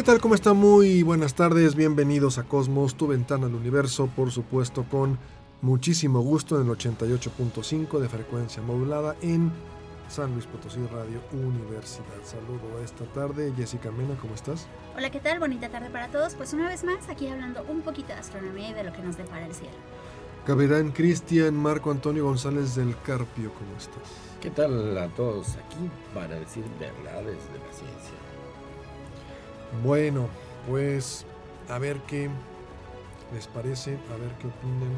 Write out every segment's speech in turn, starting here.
¿Qué tal? ¿Cómo está? Muy buenas tardes, bienvenidos a Cosmos, tu ventana al universo, por supuesto con muchísimo gusto en el 88.5 de frecuencia modulada en San Luis Potosí Radio Universidad. Saludo esta tarde, Jessica Mena, ¿cómo estás? Hola, ¿qué tal? Bonita tarde para todos. Pues una vez más aquí hablando un poquito de astronomía y de lo que nos depara el cielo. Capitán Cristian Marco Antonio González del Carpio, ¿cómo estás? ¿Qué tal a todos aquí para decir verdades de la ciencia? Bueno, pues a ver qué les parece, a ver qué opinan.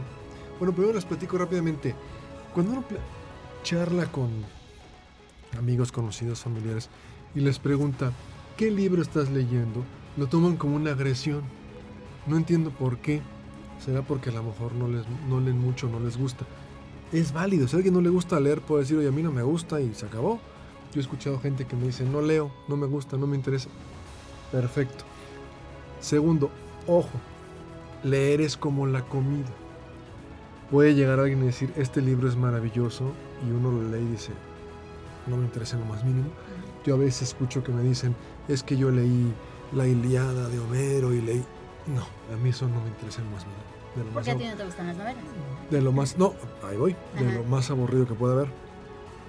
Bueno, primero les platico rápidamente. Cuando uno charla con amigos, conocidos, familiares y les pregunta, ¿qué libro estás leyendo? Lo toman como una agresión. No entiendo por qué. Será porque a lo mejor no, leen mucho, no les gusta. Es válido. Si a alguien no le gusta leer, puede decir, oye, a mí no me gusta y se acabó. Yo he escuchado gente que me dice, no leo, no me gusta, no me interesa. Perfecto. Segundo, ojo, leer es como la comida. Puede llegar alguien y decir, este libro es maravilloso, y uno lo lee y dice, no me interesa en lo más mínimo. Yo a veces escucho que me dicen, es que yo leí la Iliada de Homero y leí... No, a mí eso no me interesa en lo más mínimo. De lo ¿Por qué a ti no te gustan las novelas? De lo más... No, ahí voy. De lo más aburrido que pueda haber.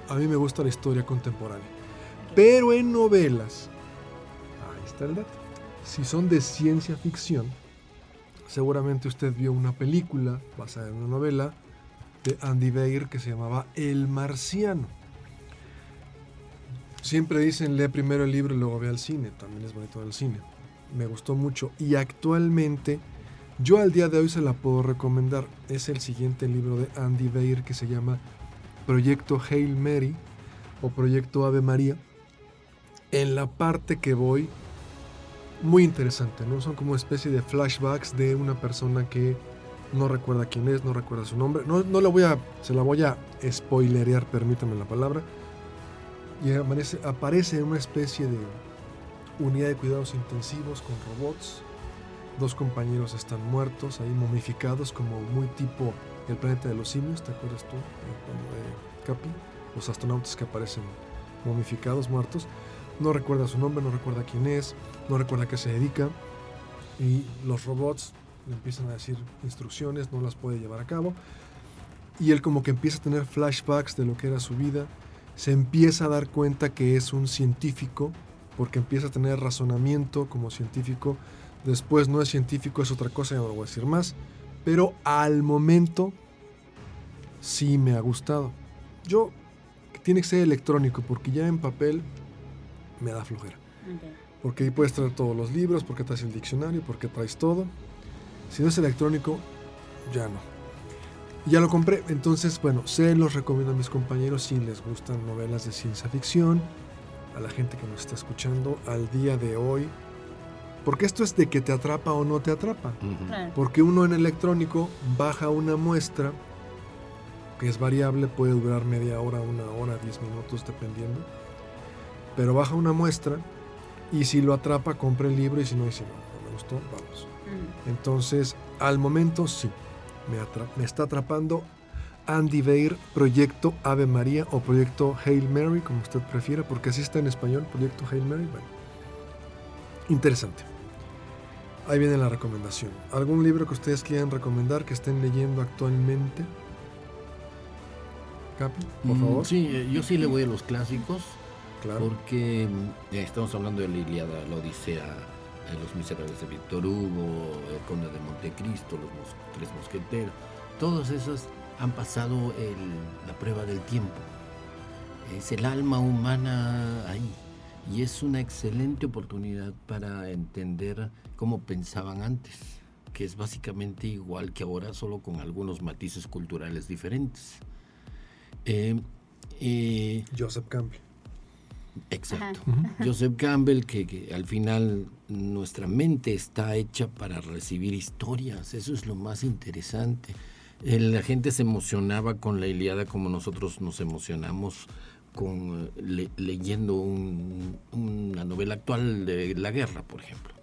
A mí me gusta la historia contemporánea. Pero en novelas está el dato. Si son de ciencia ficción, seguramente usted vio una película basada en una novela de Andy Weir que se llamaba El Marciano. Siempre dicen lee primero el libro y luego ve al cine, también es bonito al cine. Me gustó mucho y actualmente yo al día de hoy se la puedo recomendar. Es el siguiente libro de Andy Weir que se llama Proyecto Hail Mary o Proyecto Ave María. En la parte que voy muy interesante, ¿no? Son como especie de flashbacks de una persona que no recuerda quién es, no recuerda su nombre. No, no la voy a, se la voy a spoilerear, permítame la palabra. Y aparece, aparece una especie de unidad de cuidados intensivos con robots. Dos compañeros están muertos, ahí momificados, como muy tipo el planeta de los simios, ¿te acuerdas tú? De Capi, los astronautas que aparecen momificados, muertos. No recuerda su nombre, no recuerda quién es, no recuerda a qué se dedica. Y los robots le empiezan a decir instrucciones, no las puede llevar a cabo. Y él como que empieza a tener flashbacks de lo que era su vida. Se empieza a dar cuenta que es un científico, porque empieza a tener razonamiento como científico. Después no es científico, es otra cosa, ya no lo voy a decir más. Pero al momento sí me ha gustado. Yo, tiene que ser electrónico, porque ya en papel me da flojera. Okay. Porque ahí puedes traer todos los libros, porque traes el diccionario, porque traes todo. Si no es electrónico, ya no. Ya lo compré, entonces, bueno, se los recomiendo a mis compañeros si les gustan novelas de ciencia ficción, a la gente que nos está escuchando al día de hoy. Porque esto es de que te atrapa o no te atrapa. Uh -huh. Porque uno en electrónico baja una muestra que es variable, puede durar media hora, una hora, diez minutos, dependiendo pero baja una muestra y si lo atrapa, compra el libro y si no, dice, no, no me gustó, vamos. Mm. Entonces, al momento sí, me, me, está atrapando Andy Weir, Proyecto Ave María o Proyecto Hail Mary, como usted prefiera, porque así está en español, Proyecto Hail Mary. Bueno, interesante. Ahí viene la recomendación. ¿Algún libro que ustedes quieran recomendar que estén leyendo actualmente? Capi, por favor. Mm, sí, yo sí le voy a los clásicos. Claro. Porque eh, estamos hablando de la Iliada, la Odisea, Los Miserables de Víctor Hugo, El Conde de Montecristo, Los mos Tres Mosqueteros. Todos esos han pasado el, la prueba del tiempo. Es el alma humana ahí. Y es una excelente oportunidad para entender cómo pensaban antes. que es básicamente igual que ahora, solo con algunos matices culturales diferentes. Eh, eh, Joseph Campbell. Exacto. Joseph Campbell, que, al final nuestra mente está hecha para recibir historias, eso es lo más interesante. la gente se emocionaba con la Iliada como nosotros nos emocionamos con leyendo una novela actual de la guerra, por ejemplo.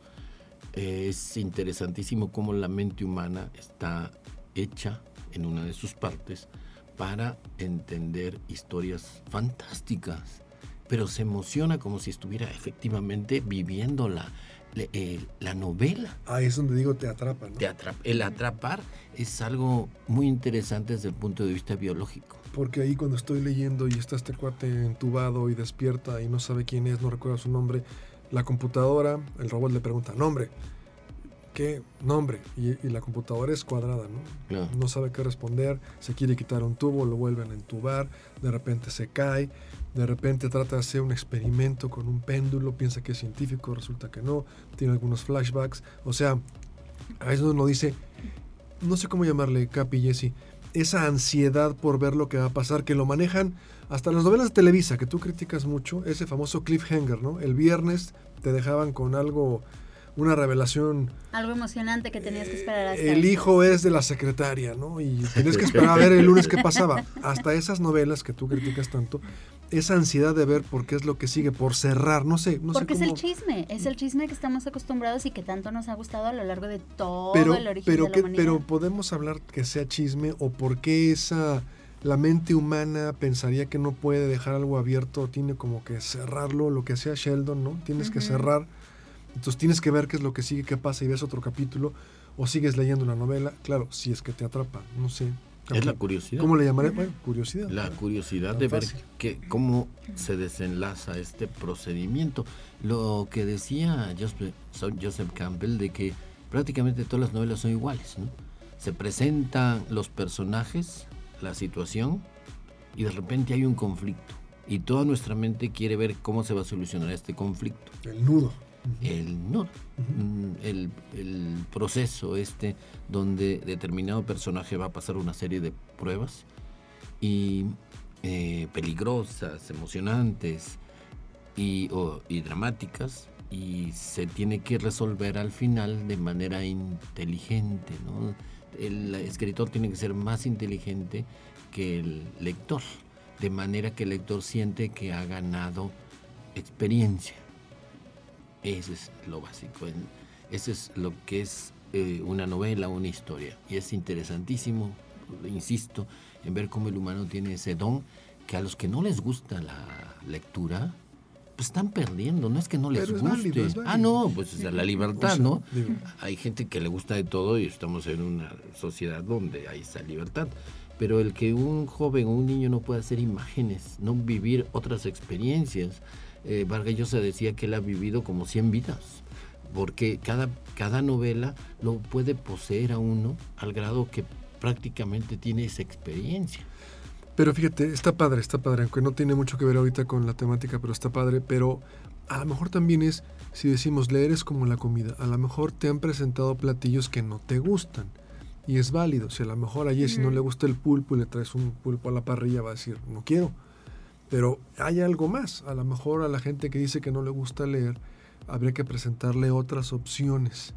es interesantísimo cómo la mente humana está hecha en una de sus partes para entender historias fantásticas pero se emociona como si estuviera efectivamente viviendo la, eh, la novela. Ah, es donde digo te atrapa, ¿no? Te El atrapar es algo muy interesante desde el punto de vista biológico. Porque ahí cuando estoy leyendo y está este cuate entubado y despierta y no sabe quién es, no recuerda su nombre, la computadora, el robot le pregunta, nombre. ¿Qué nombre? Y, la computadora es cuadrada, ¿no? No sabe qué responder, se quiere quitar un tubo, lo vuelven a entubar, de repente se cae, de repente trata de hacer un experimento con un péndulo, piensa que es científico, resulta que no, tiene algunos flashbacks, o sea, a veces uno dice, no sé cómo llamarle, Capi y Jesse, esa ansiedad por ver lo que va a pasar, que lo manejan hasta las novelas de Televisa, que tú criticas mucho, ese famoso cliffhanger, ¿no? El viernes te dejaban con algo una revelación. Algo emocionante que tenías que esperar hasta El hijo es de la secretaria, ¿no? Y tenías que esperar a ver el lunes qué pasaba. Hasta esas novelas que tú criticas tanto, esa ansiedad de ver por qué es lo que sigue, por cerrar, no sé. No Porque es el chisme, es el chisme que estamos acostumbrados y que tanto nos ha gustado a lo largo de todo el origen pero de la que, Pero podemos hablar que sea chisme o por qué esa la mente humana pensaría que no puede dejar algo abierto, tiene como que cerrarlo, lo que hacía Sheldon, ¿no? Tienes que cerrar entonces tienes que ver qué es lo que sigue, qué pasa y ves otro capítulo o sigues leyendo una novela, claro, si es que te atrapa, no sé. Es la curiosidad. ¿Cómo le llamaré? Bueno, curiosidad. La curiosidad de ver que, cómo se desenlaza este procedimiento. Lo que decía Joseph Campbell de que prácticamente todas las novelas son iguales. ¿no? Se presentan los personajes, la situación, y de repente hay un conflicto. Y toda nuestra mente quiere ver cómo se va a solucionar este conflicto. El nudo el no mm, el, proceso este donde determinado personaje va a pasar una serie de pruebas y eh, peligrosas emocionantes y, y dramáticas y se tiene que resolver al final de manera inteligente ¿no? el escritor tiene que ser más inteligente que el lector de manera que el lector siente que ha ganado experiencia eso es lo básico. Eso es lo que es eh, una novela, una historia. Y es interesantísimo, insisto, en ver cómo el humano tiene ese don que a los que no les gusta la lectura, pues están perdiendo. No es que no les guste. Ah, no, pues es la libertad, ¿no? Hay gente que le gusta de todo y estamos en una sociedad donde hay esa libertad. Pero el que un joven o un niño no pueda hacer imágenes, no vivir otras experiencias, eh, Vargas Llosa decía que él ha vivido como 100 vidas, porque cada, cada novela lo puede poseer a uno al grado que prácticamente tiene esa experiencia. Pero fíjate, está padre, está padre, aunque no tiene mucho que ver ahorita con la temática, pero está padre, pero a lo mejor también es, si decimos leer es como la comida, a lo mejor te han presentado platillos que no te gustan. Y es válido, si a lo mejor a Jessy no le gusta el pulpo y le traes un pulpo a la parrilla, va a decir, no quiero. Pero hay algo más. A lo mejor a la gente que dice que no le gusta leer, habría que presentarle otras opciones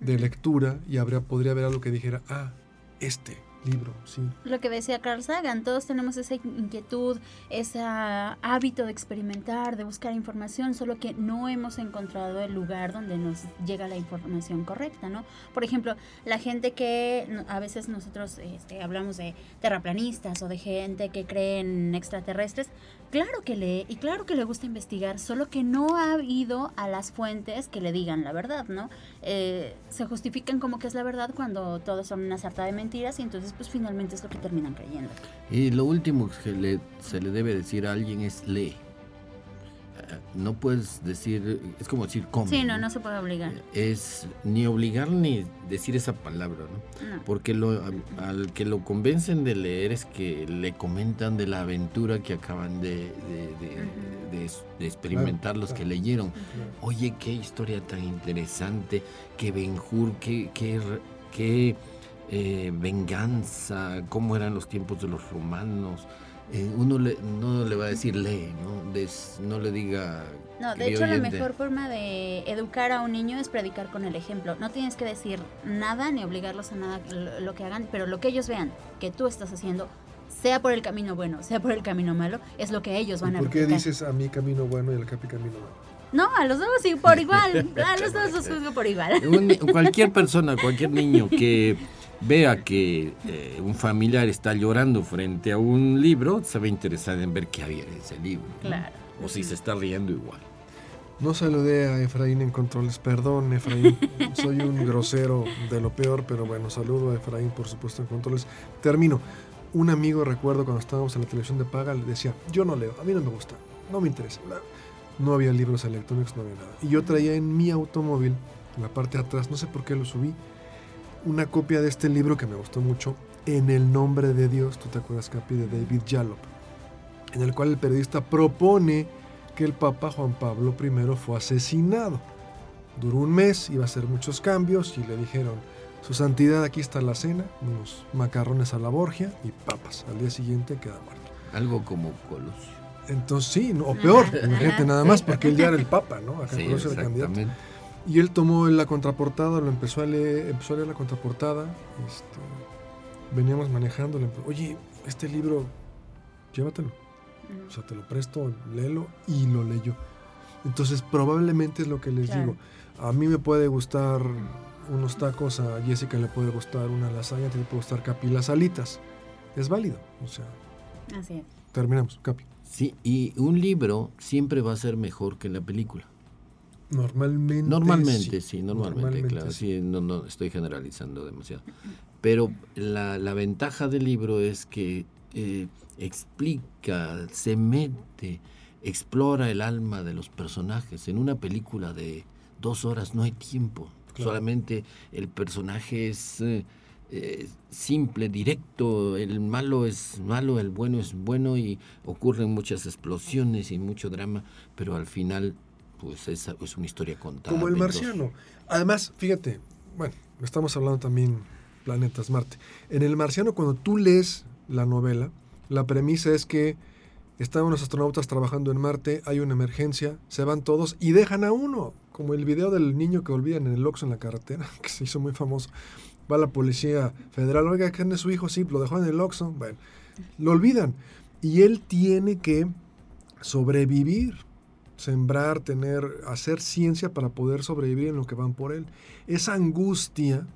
de lectura y habría, podría haber algo que dijera, ah, este libro, sí. Lo que decía Carl Sagan, todos tenemos esa inquietud, ese hábito de experimentar, de buscar información, solo que no hemos encontrado el lugar donde nos llega la información correcta, ¿no? Por ejemplo, la gente que a veces nosotros este, hablamos de terraplanistas o de gente que cree en extraterrestres, claro que lee y claro que le gusta investigar, solo que no ha ido a las fuentes que le digan la verdad, ¿no? Eh, se justifican como que es la verdad cuando todos son una sarta de mentiras y entonces pues finalmente es lo que terminan creyendo. Y lo último que se le debe decir a alguien es lee. No puedes decir, es como decir cómo. Sí, no, no se puede obligar. Es ni obligar ni decir esa palabra, ¿no? Porque lo, al, que lo convencen de leer es que le comentan de la aventura que acaban de, de, experimentar los que leyeron. Oye, qué historia tan interesante, qué Benjur, qué, qué, qué eh, venganza, cómo eran los tiempos de los romanos eh, uno le, no le va a decir lee, ¿no? no le diga... No, de hecho la mejor forma de educar a un niño es predicar con el ejemplo. No tienes que decir nada ni obligarlos a nada lo, que hagan, pero lo que ellos vean que tú estás haciendo, sea por el camino bueno, sea por el camino malo, es lo que ellos van a ¿Por qué dices a mí camino bueno y al Capi camino malo? No, a los dos sí, por igual. A los dos los juzgo por igual. cualquier persona, cualquier niño que vea que eh, un familiar está llorando frente a un libro, se va a interesar en ver qué había en ese libro. Claro. O si se está riendo igual. No saludé a Efraín en controles. Perdón, Efraín. Soy un grosero de lo peor, pero bueno, saludo a Efraín, por supuesto, en controles. Termino. Un amigo, recuerdo cuando estábamos en la televisión de paga, le decía: Yo no leo, a mí no me gusta, no me interesa. No había libros electrónicos, no había nada. Y yo traía en mi automóvil, en la parte de atrás, no sé por qué lo subí, una copia de este libro que me gustó mucho, En el nombre de Dios, tú te acuerdas, Capi, de David Yallop, en el cual el periodista propone que el Papa Juan Pablo I fue asesinado. Duró un mes, iba a hacer muchos cambios y le dijeron, su santidad, aquí está la cena, unos macarrones a la Borgia y papas. Al día siguiente queda muerto. Algo como Colosio. Entonces sí, o peor, gente nada más, porque él ya era el Papa, ¿no? Acá Colosio era candidato. Y él tomó la contraportada, lo empezó a leer, empezó a leer la contraportada. Este, veníamos manejando. Oye, este libro, llévatelo. O sea, te lo presto, léelo y lo leyó. Entonces, probablemente es lo que les digo. A mí me puede gustar unos tacos, a Jessica le puede gustar una lasaña, te puede gustar Capi las alitas. Es válido. O sea, Así es. terminamos, Capi. Sí, y un libro siempre va a ser mejor que la película. Normalmente. Normalmente, sí, normalmente, claro. Sí. no, no estoy generalizando demasiado. Pero la, la ventaja del libro es que eh, explica, se mete, explora el alma de los personajes. En una película de dos horas no hay tiempo. Solamente el personaje es eh, eh, simple, directo. El malo es malo, el bueno es bueno y ocurren muchas explosiones y mucho drama, pero al final pues es, es una historia contada. Como el marciano. Además, fíjate, bueno, estamos hablando también planetas Marte. En el marciano, cuando tú lees la novela, la premisa es que están unos astronautas trabajando en Marte, hay una emergencia, se van todos y dejan a uno, como el video del niño que olvidan en el Oxxo en la carretera, que se hizo muy famoso. Va la policía federal, oiga, ¿quién es su hijo? Sí, lo dejó en el Oxxo. Bueno, lo olvidan. Y él tiene que sobrevivir sembrar, tener, hacer ciencia para poder sobrevivir en lo que van por él. Esa angustia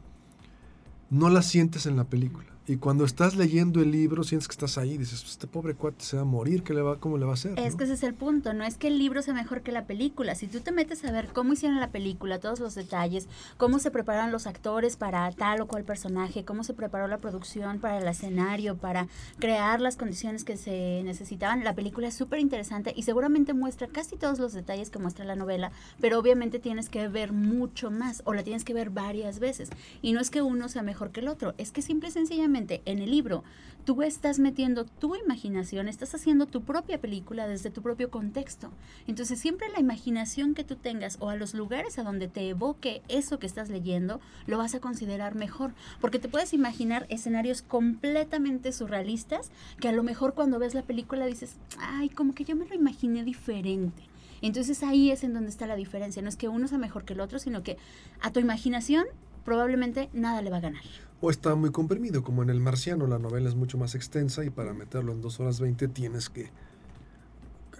no la sientes en la película. Y cuando estás leyendo el libro, sientes que estás ahí, dices, este pobre cuate se va a morir, ¿qué le va, ¿cómo le va a hacer? Es que ese es el punto, no es que el libro sea mejor que la película. Si tú te metes a ver cómo hicieron la película, todos los detalles, cómo se prepararon los actores para tal o cual personaje, cómo se preparó la producción para el escenario, para crear las condiciones que se necesitaban, la película es súper interesante y seguramente muestra casi todos los detalles que muestra la novela, pero obviamente tienes que ver mucho más o la tienes que ver varias veces. Y no es que uno sea mejor que el otro, es que simple y sencillamente en el libro tú estás metiendo tu imaginación, estás haciendo tu propia película desde tu propio contexto. Entonces siempre la imaginación que tú tengas o a los lugares a donde te evoque eso que estás leyendo, lo vas a considerar mejor, porque te puedes imaginar escenarios completamente surrealistas que a lo mejor cuando ves la película dices, ay, como que yo me lo imaginé diferente. Entonces ahí es en donde está la diferencia. No es que uno sea mejor que el otro, sino que a tu imaginación probablemente nada le va a ganar o está muy comprimido, como en El Marciano, la novela es mucho más extensa y para meterlo en 2 horas 20 tienes que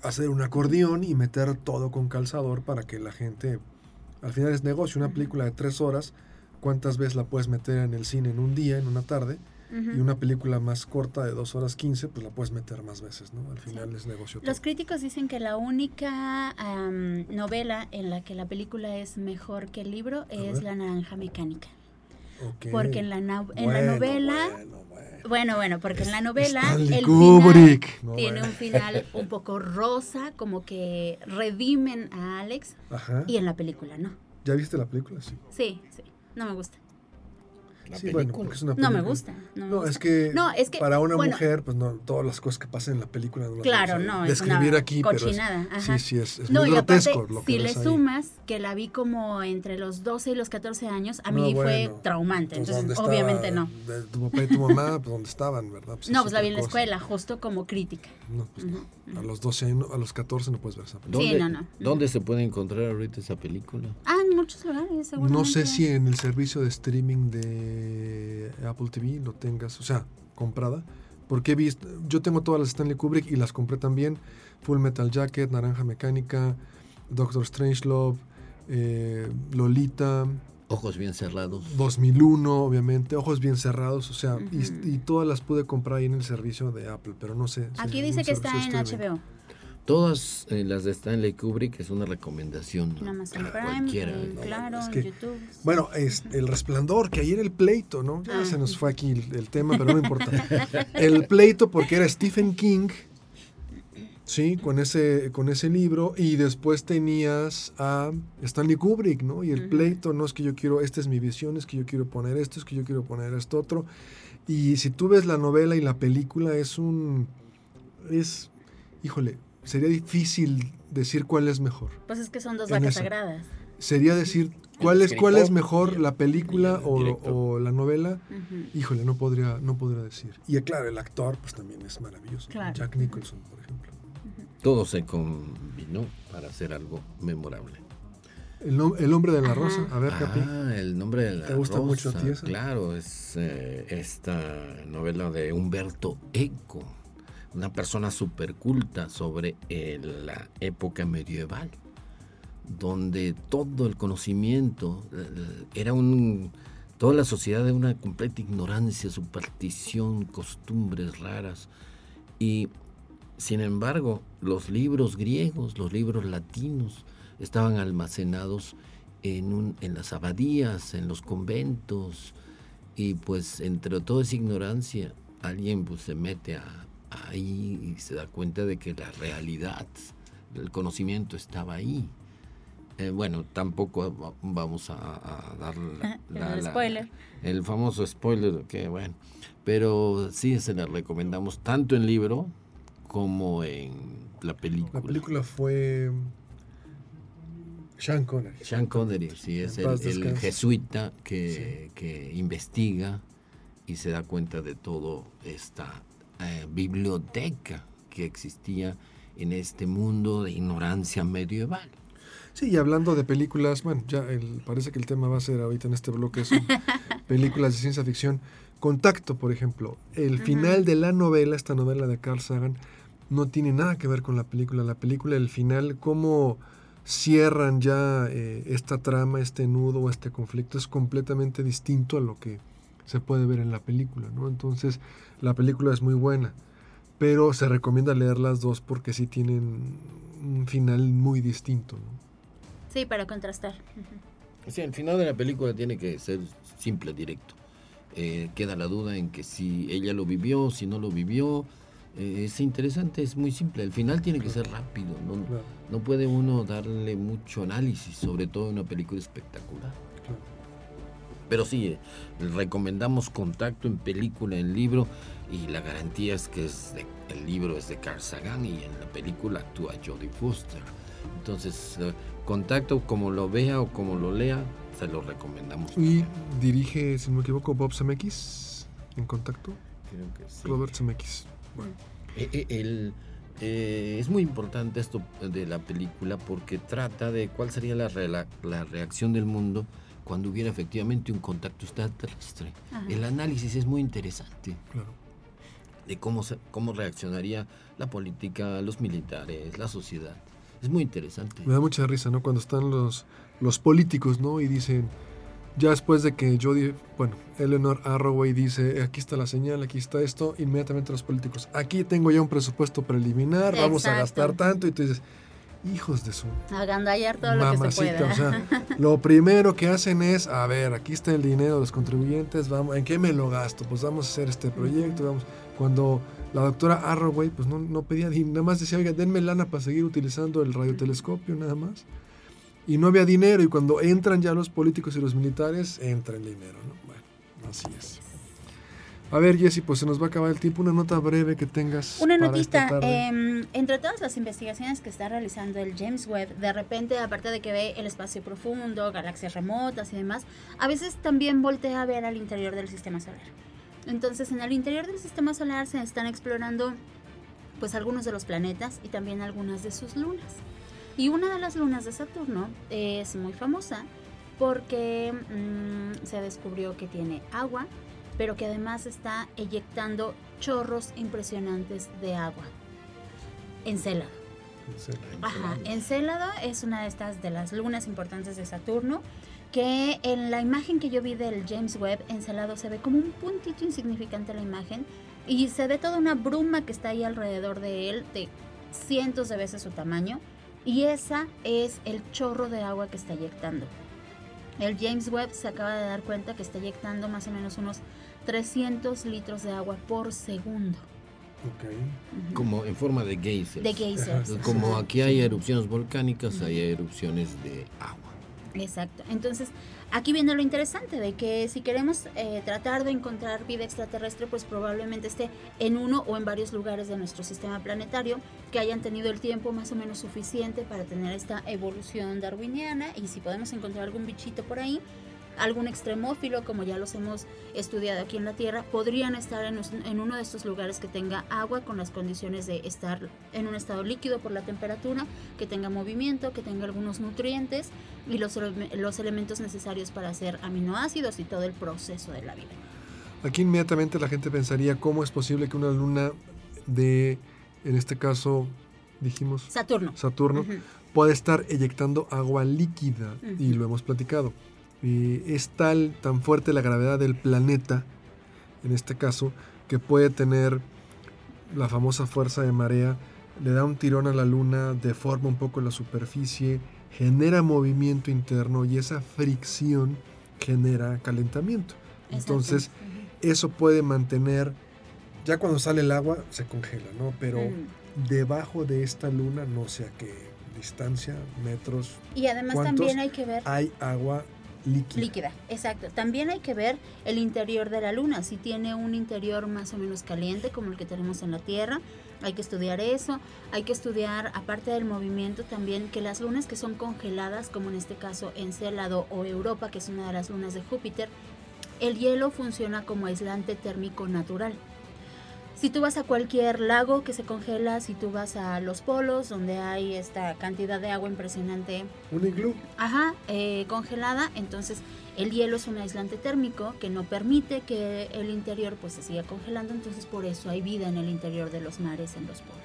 hacer un acordeón y meter todo con calzador para que la gente, al final es negocio, una película de 3 horas, ¿cuántas veces la puedes meter en el cine en un día, en una tarde? Y una película más corta de 2 horas 15, pues la puedes meter más veces, ¿no? Al final es negocio. Los críticos dicen que la única novela en la que la película es mejor que el libro es La Naranja Mecánica porque en la, en la novela... Bueno, bueno, porque en la novela el Kubrick. tiene un final un poco rosa, como que redimen a Alex. Y en la película no. ¿Ya viste la película? Sí. Sí, sí. No me gusta no me gusta. No, Es que para una mujer, pues no, todas las cosas que pasan en la película no Claro, no, es describir aquí, cochinada. Pero sí, sí, es, muy grotesco lo que Si le sumas que la vi como entre los 12 y los 14 años, a mí fue traumante. Entonces, obviamente no. tu papá y tu mamá, pues ¿dónde estaban, verdad? Pues, no, pues la vi en la escuela, justo como crítica. No, pues no. A los 12, a los 14 no puedes ver esa película. Sí, no, no. ¿Dónde se puede encontrar ahorita esa película? Ah, en muchos lugares, seguramente. No sé si en el servicio de streaming de Apple TV lo tengas, o sea, comprada. Porque he visto, yo tengo todas las Stanley Kubrick y las compré también. Full Metal Jacket, Naranja Mecánica, Doctor Strangelove, eh, Lolita. Ojos bien cerrados. 2001, obviamente. Ojos bien cerrados, o sea, y, todas las pude comprar ahí en el servicio de Apple, pero no sé. Aquí dice que está en HBO. Todas eh, las de Stanley Kubrick es una recomendación para cualquiera. claro, YouTube. Bueno, es El Resplandor, que ayer el pleito, ¿no? Ya se nos fue aquí el, tema, pero no importa. el pleito porque era Stephen King, sí, con ese, con ese libro, y después tenías a Stanley Kubrick, ¿no? Y el pleito, no es que yo quiero, esta es mi visión, es que yo quiero poner esto, es que yo quiero poner esto otro. Y si tú ves la novela y la película, es un... es, híjole, sería difícil decir cuál es mejor. Pues es que son dos vacas sagradas. Sería decir cuál es cuál es mejor la película o, la novela. Híjole, no podría no podría decir. Y claro, el actor pues también es maravilloso. Jack Nicholson, por ejemplo. Todo se combinó para hacer algo memorable. El, el hombre de la rosa, a ver, Capi. Ah, el nombre de la ¿Te gusta mucho a ti Claro, es eh, esta novela de Humberto Eco una persona súper culta sobre eh, la época medieval, donde todo el conocimiento eh, era un... Toda la sociedad de una completa ignorancia, superstición, costumbres raras. Y sin embargo, los libros griegos, los libros latinos, estaban almacenados en, un, en las abadías, en los conventos, y pues entre toda esa ignorancia, alguien pues, se mete a, ahí y se da cuenta de que la realidad, el conocimiento estaba ahí. Eh, bueno, tampoco vamos a, dar el spoiler. El famoso spoiler, que bueno, pero sí se la recomendamos tanto en libro como en la película. La película fue Sean Connery. Sean Connery, sí, es el, jesuita que, que investiga y se da cuenta de todo esta eh, biblioteca que existía en este mundo de ignorancia medieval. Sí, y hablando de películas, bueno, ya parece que el tema va a ser ahorita en este bloque, son películas de ciencia ficción. Contacto, por ejemplo, el final de la novela, esta novela de Carl Sagan, no tiene nada que ver con la película. La película, el final, cómo cierran ya eh, esta trama, este nudo o este conflicto, es completamente distinto a lo que se puede ver en la película, ¿no? Entonces, la película es muy buena, pero se recomienda leer las dos porque sí tienen un final muy distinto, ¿no? Sí, para contrastar. Sí, el final de la película tiene que ser simple, directo. Eh, queda la duda en que si ella lo vivió, si no lo vivió. Eh, es interesante, es muy simple. El final tiene que ser rápido. No, no puede uno darle mucho análisis, sobre todo en una película espectacular. Pero sí, recomendamos contacto en película, en libro, y la garantía es que es el libro es de Carl Sagan y en la película actúa Jodie Foster. Entonces, eh, contacto como lo vea o como lo lea, se lo recomendamos. Y dirige, si no me equivoco, Bob Zemeckis en contacto. Creo que sí. Robert Zemeckis. Bueno. Eh, eh, es muy importante esto de la película porque trata de cuál sería la, la reacción del mundo cuando hubiera efectivamente un contacto extraterrestre. El análisis es muy interesante. De cómo, cómo reaccionaría la política, los militares, la sociedad. Es muy interesante. Me da mucha risa, ¿no? Cuando están los, los políticos, ¿no? Y dicen, ya después de que Jody, bueno, Eleanor Arroway dice, aquí está la señal, aquí está esto, inmediatamente los políticos, aquí tengo ya un presupuesto preliminar, vamos a gastar tanto, y tú dices, hijos de su... Agandallar todo lo que se pueda. O sea, lo primero que hacen es, a ver, aquí está el dinero de los contribuyentes, vamos, ¿en qué me lo gasto? Pues vamos a hacer este proyecto, vamos. Cuando la doctora Arroway, pues no, no pedía, nada más decía, oiga, denme lana para seguir utilizando el radiotelescopio, nada más. Y no había dinero, y cuando entran ya los políticos y los militares, entra el dinero, ¿no? Bueno, así es. A ver, Jessy, pues se nos va a acabar el tiempo. Una nota breve que tengas. Una notita. Em, entre todas las investigaciones que está realizando el James Webb, de repente, aparte de que ve el espacio profundo, galaxias remotas y demás, a veces también voltea a ver al interior del sistema solar. Entonces, en el interior del sistema solar se están explorando pues algunos de los planetas y también algunas de sus lunas. Y una de las lunas de Saturno es muy famosa porque mm, se descubrió que tiene agua, pero que además está eyectando chorros impresionantes de agua. Encélado. Ajá, Encélado es una de estas de las lunas importantes de Saturno que en la imagen que yo vi del James Webb, Encelado se ve como un puntito insignificante la imagen y se ve toda una bruma que está ahí alrededor de él de cientos de veces su tamaño y esa es el chorro de agua que está eyectando. El James Webb se acaba de dar cuenta que está eyectando más o menos unos 300 litros de agua por segundo. Como en forma de geysers. De geysers. Como aquí hay erupciones volcánicas, hay erupciones de agua. Exacto. Entonces, aquí viene lo interesante de que si queremos eh, tratar de encontrar vida extraterrestre, pues probablemente esté en uno o en varios lugares de nuestro sistema planetario que hayan tenido el tiempo más o menos suficiente para tener esta evolución darwiniana y si podemos encontrar algún bichito por ahí, algún extremófilo, como ya los hemos estudiado aquí en la Tierra, podrían estar en, uno de estos lugares que tenga agua con las condiciones de estar en un estado líquido por la temperatura, que tenga movimiento, que tenga algunos nutrientes y los, los elementos necesarios para hacer aminoácidos y todo el proceso de la vida. Aquí inmediatamente la gente pensaría cómo es posible que una luna de, en este caso, dijimos... Saturno. Saturno, pueda estar eyectando agua líquida, y lo hemos platicado es tal, tan fuerte la gravedad del planeta, en este caso, que puede tener la famosa fuerza de marea, le da un tirón a la luna, deforma un poco la superficie, genera movimiento interno y esa fricción genera calentamiento. Entonces, eso puede mantener, ya cuando sale el agua se congela, ¿no? Pero debajo de esta luna, no sé a qué distancia, metros. Y además también hay que ver. Hay agua líquida. exacto. También hay que ver el interior de la luna, si tiene un interior más o menos caliente como el que tenemos en la Tierra. Hay que estudiar eso, hay que estudiar, aparte del movimiento, también que las lunas que son congeladas, como en este caso Encélado o Europa, que es una de las lunas de Júpiter, el hielo funciona como aislante térmico natural. Si tú vas a cualquier lago que se congela, si tú vas a los polos donde hay esta cantidad de agua impresionante. Un iglú. Ajá, eh, congelada, entonces el hielo es un aislante térmico que no permite que el interior pues se siga congelando, entonces por eso hay vida en el interior de los mares en los polos.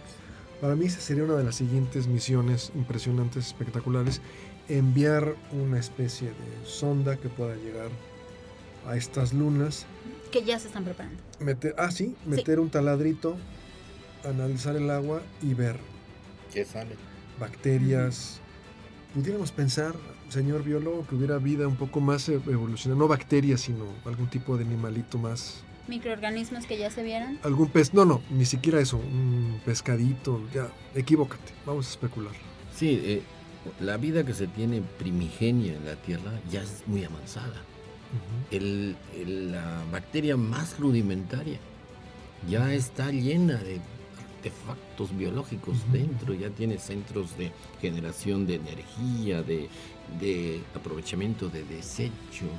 Para mí esa sería una de las siguientes misiones impresionantes, espectaculares, enviar una especie de sonda que pueda llegar a estas lunas que ya se están preparando. Meter, ah, sí, meter un taladrito, analizar el agua y ver. ¿Qué sale? Bacterias. Pudiéramos pensar, señor biólogo, que hubiera vida un poco más e-, evolucionada, no bacterias, sino algún tipo de animalito más. Microorganismos que ya se vieran. Algún pez, no, no, ni siquiera eso, un pescadito, ya, equivócate, vamos a especular. Sí, eh, la vida que se tiene primigenia en la Tierra ya es muy avanzada el, la bacteria más rudimentaria ya está llena de artefactos biológicos dentro, ya tiene centros de generación de energía, de, aprovechamiento de desechos,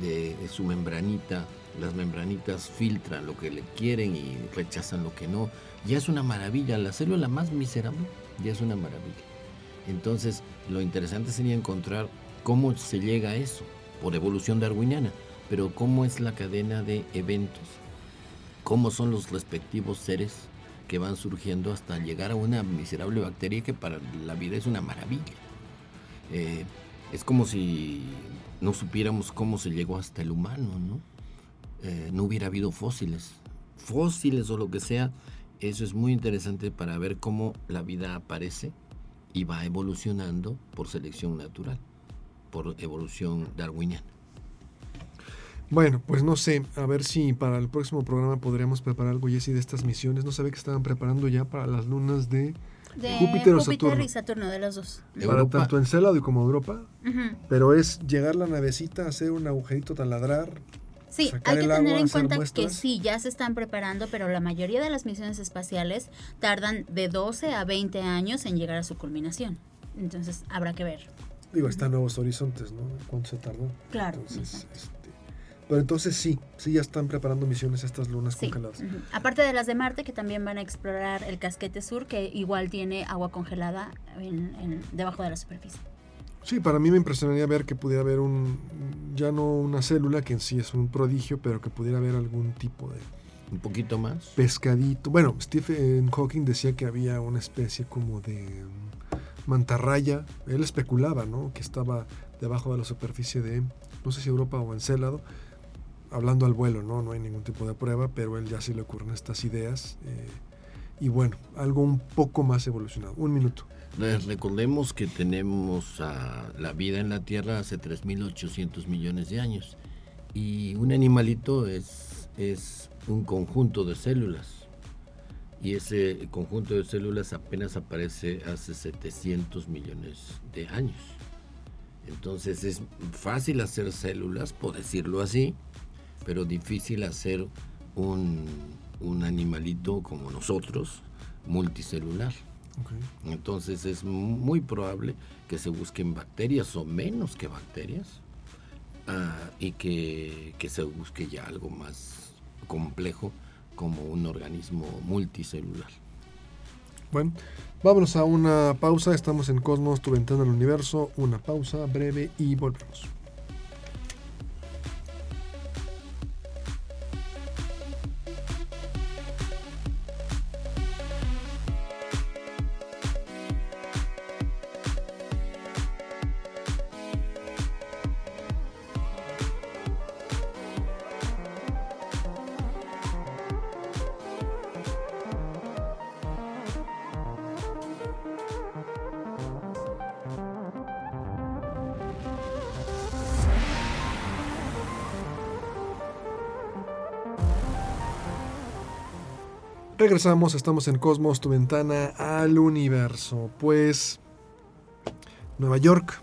de, su membranita. Las membranitas filtran lo que le quieren y rechazan lo que no. Ya es una maravilla, la célula más miserable ya es una maravilla. Entonces, lo interesante sería encontrar cómo se llega a eso por evolución darwiniana, pero cómo es la cadena de eventos, cómo son los respectivos seres que van surgiendo hasta llegar a una miserable bacteria que para la vida es una maravilla. Eh, es como si no supiéramos cómo se llegó hasta el humano, ¿no? Eh, no hubiera habido fósiles. Fósiles o lo que sea, eso es muy interesante para ver cómo la vida aparece y va evolucionando por selección natural, por evolución darwiniana. Bueno, pues no sé, a ver si para el próximo programa podríamos preparar algo, Jessy, de estas misiones. No sabía que estaban preparando ya para las lunas de, Júpiter, o Saturno. y Saturno, de los dos. Para tanto Encélado como Europa. Pero es llegar la navecita, hacer un agujerito, taladrar. Sí, hay que tener en cuenta que sí, ya se están preparando, pero la mayoría de las misiones espaciales tardan de 12 a 20 años en llegar a su culminación. Entonces, habrá que ver. Digo, están nuevos horizontes, ¿no? ¿Cuánto se tardó? Claro. Pero entonces sí, sí ya están preparando misiones a estas lunas congeladas. Aparte de las de Marte, que también van a explorar el casquete sur, que igual tiene agua congelada en, debajo de la superficie. Sí, para mí me impresionaría ver que pudiera haber un, ya no una célula, que en sí es un prodigio, pero que pudiera haber algún tipo de... Un poquito más. Pescadito. Bueno, Stephen Hawking decía que había una especie como de mantarraya. Él especulaba, ¿no? Que estaba debajo de la superficie de, no sé si Europa o Encélado, hablando al vuelo, ¿no? No hay ningún tipo de prueba, pero él ya se le ocurren estas ideas. Eh, y bueno, algo un poco más evolucionado. Un minuto. Les recordemos que tenemos la vida en la Tierra hace 3.800 millones de años. Y un animalito es, es un conjunto de células. Y ese conjunto de células apenas aparece hace 700 millones de años. Entonces es fácil hacer células, por decirlo así, pero difícil hacer un, animalito como nosotros, multicelular. Entonces es muy probable que se busquen bacterias o menos que bacterias ah, y que, que, se busque ya algo más complejo como un organismo multicelular. Bueno, vámonos a una pausa. Estamos en Cosmos, tu ventana al universo. Una pausa breve y volvemos. Regresamos, estamos en Cosmos, tu ventana al universo. Pues Nueva York,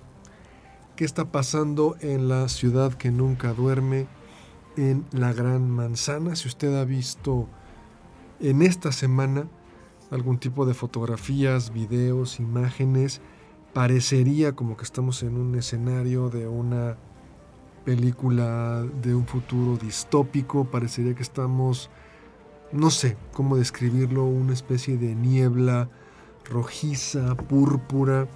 ¿qué está pasando en la ciudad que nunca duerme, en la Gran Manzana? Si usted ha visto en esta semana algún tipo de fotografías, videos, imágenes, parecería como que estamos en un escenario de una película de un futuro distópico, parecería que estamos no sé cómo describirlo, una especie de niebla rojiza, púrpura.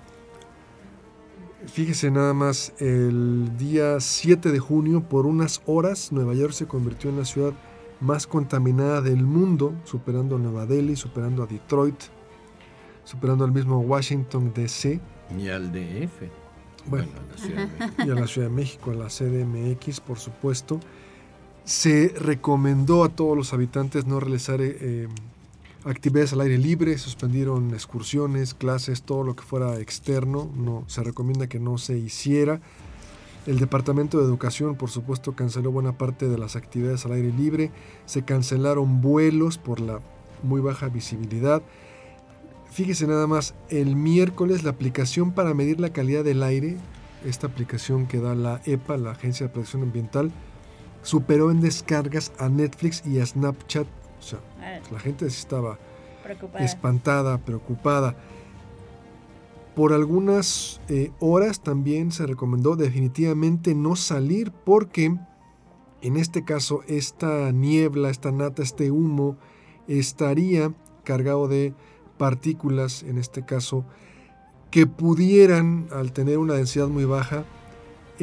Fíjese nada más, el día 7 de junio, por unas horas, Nueva York se convirtió en la ciudad más contaminada del mundo, superando a Nueva Delhi, superando a Detroit, superando al mismo Washington DC. Y al DF. Bueno, y a la Ciudad de México, a la CDMX, por supuesto se recomendó a todos los habitantes no realizar eh, eh, actividades al aire libre, suspendieron excursiones, clases, todo lo que fuera externo, no, se recomienda que no se hiciera. El Departamento de Educación, por supuesto, canceló buena parte de las actividades al aire libre, se cancelaron vuelos por la muy baja visibilidad. Fíjese nada más, el miércoles la aplicación para medir la calidad del aire, esta aplicación que da la EPA, la Agencia de Protección Ambiental, superó en descargas a Netflix y a Snapchat. O sea, la gente estaba espantada, preocupada. Por algunas eh, horas también se recomendó definitivamente no salir porque en este caso esta niebla, esta nata, este humo estaría cargado de partículas, en este caso, que pudieran, al tener una densidad muy baja,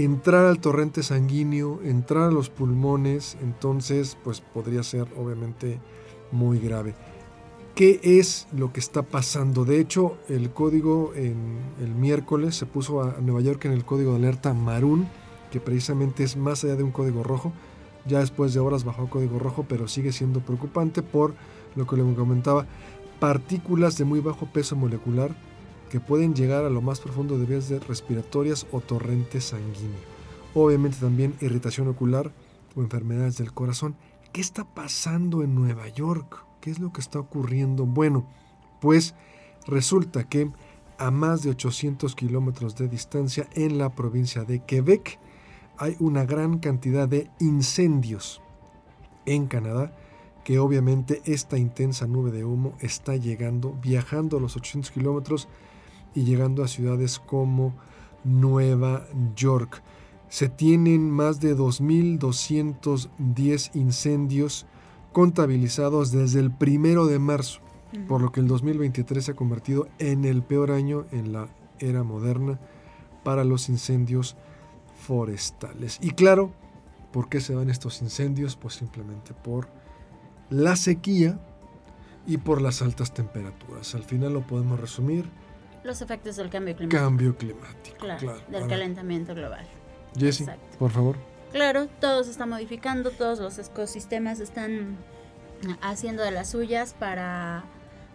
entrar al torrente sanguíneo, entrar a los pulmones, entonces pues podría ser obviamente muy grave. ¿Qué es lo que está pasando? De hecho, el código en el miércoles se puso a Nueva York en el código de alerta Marún, que precisamente es más allá de un código rojo. Ya después de horas bajó código rojo, pero sigue siendo preocupante por lo que le comentaba, partículas de muy bajo peso molecular que pueden llegar a lo más profundo de vías respiratorias o torrente sanguíneo. Obviamente también irritación ocular o enfermedades del corazón. ¿Qué está pasando en Nueva York? ¿Qué es lo que está ocurriendo? Bueno, pues resulta que a más de 800 kilómetros de distancia en la provincia de Quebec hay una gran cantidad de incendios en Canadá que obviamente esta intensa nube de humo está llegando, viajando a los 800 kilómetros y llegando a ciudades como Nueva York. Se tienen más de 2.210 incendios contabilizados desde el primero de marzo, por lo que el 2023 se ha convertido en el peor año en la era moderna para los incendios forestales. Y claro, ¿por qué se dan estos incendios? Pues simplemente por la sequía y por las altas temperaturas. Al final lo podemos resumir. Los efectos del cambio climático. Cambio climático. Claro, del calentamiento global. Jesse, por favor. Claro, todo se está modificando, todos los ecosistemas están haciendo de las suyas para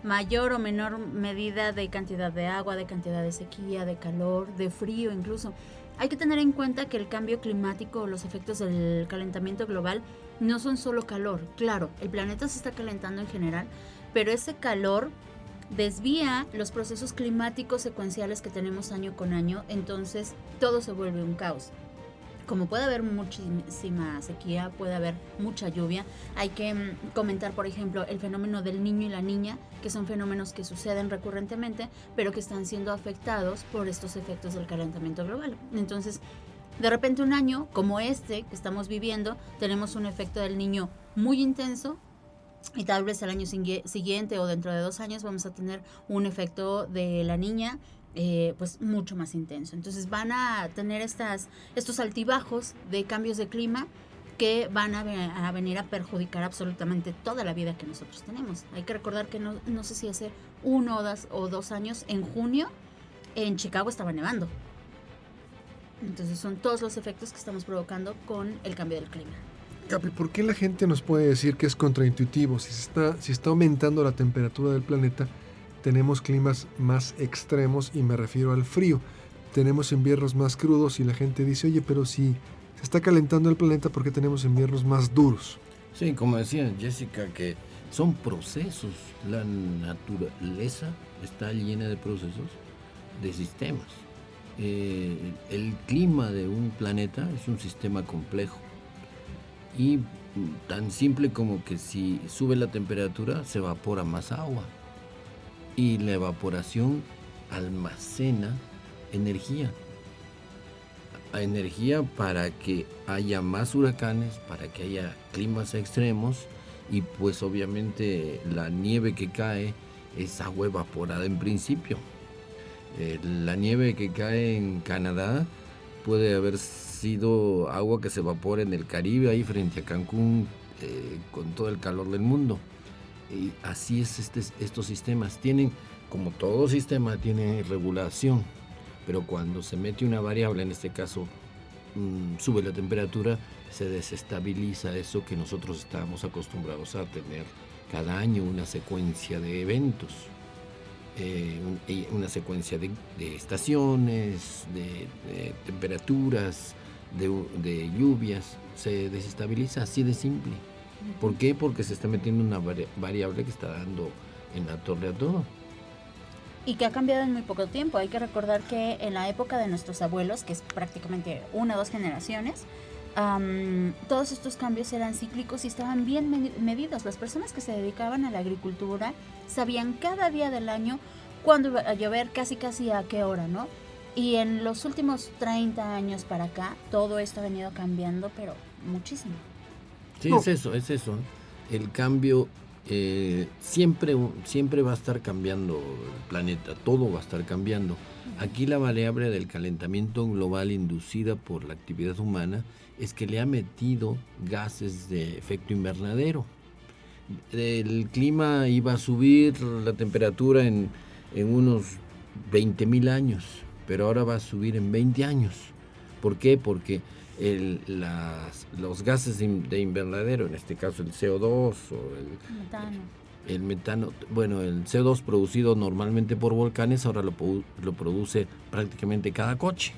mayor o menor medida de cantidad de agua, de cantidad de sequía, de calor, de frío incluso. Hay que tener en cuenta que el cambio climático, los efectos del calentamiento global, no son solo calor. Claro, el planeta se está calentando en general, pero ese calor desvía los procesos climáticos secuenciales que tenemos año con año, entonces todo se vuelve un caos como puede haber muchísima sequía, puede haber mucha lluvia, hay que mm, comentar, por ejemplo, el fenómeno del niño y la niña, que son fenómenos que suceden recurrentemente, pero que están siendo afectados por estos efectos del calentamiento global. Entonces, de repente un año como este que estamos viviendo, tenemos un efecto del niño muy intenso, y tal vez el año siguiente o dentro de dos años vamos a tener un efecto de la niña eh, pues mucho más intenso. Entonces van a tener estas, estos altibajos de cambios de clima que van a, venir a perjudicar absolutamente toda la vida que nosotros tenemos. Hay que recordar que no, no sé si hace uno o dos, o dos años, en junio, en Chicago estaba nevando. Entonces son todos los efectos que estamos provocando con el cambio del clima. Capi, ¿por qué la gente nos puede decir que es contraintuitivo? Si, está, si está aumentando la temperatura del planeta, tenemos climas más extremos y me refiero al frío. Tenemos inviernos más crudos y la gente dice, oye, pero si se está calentando el planeta, ¿por qué tenemos inviernos más duros? Sí, como decía Jessica, que son procesos. La naturaleza está llena de procesos, de sistemas. Eh, el clima de un planeta es un sistema complejo. Y tan simple como que si sube la temperatura se evapora más agua y la evaporación almacena energía. Energía para que haya más huracanes, para que haya climas extremos y pues obviamente la nieve que cae es agua evaporada en principio. Eh, la nieve que cae en Canadá puede haber sido agua que se evapora en el Caribe, ahí frente a Cancún, eh, con todo el calor del mundo. Y así es este, estos sistemas. Tienen, como todo sistema, tiene regulación, pero cuando se mete una variable, en este caso mm, sube la temperatura, se desestabiliza eso que nosotros estamos acostumbrados a tener cada año, una secuencia de eventos. Eh, una secuencia de, estaciones, de, temperaturas, de, de, lluvias, se desestabiliza así de simple. ¿Por qué? Porque se está metiendo una variable que está dando en la torre a todo. Y que ha cambiado en muy poco tiempo. Hay que recordar que en la época de nuestros abuelos, que es prácticamente una o dos generaciones, todos estos cambios eran cíclicos y estaban bien medidos. Las personas que se dedicaban a la agricultura sabían cada día del año cuándo iba a llover, casi casi a qué hora, ¿no? Y en los últimos 30 años para acá, todo esto ha venido cambiando, pero muchísimo. Sí, es eso, es eso. El cambio eh, siempre, siempre va a estar cambiando el planeta, todo va a estar cambiando. Aquí la variable del calentamiento global inducida por la actividad humana es que le ha metido gases de efecto invernadero. El clima iba a subir la temperatura en, en unos 20 mil años, pero ahora va a subir en 20 años. ¿Por qué? Porque el, las, los gases de invernadero, en este caso el CO2 o el metano. el metano, bueno, el CO2 producido normalmente por volcanes ahora lo, lo produce prácticamente cada coche.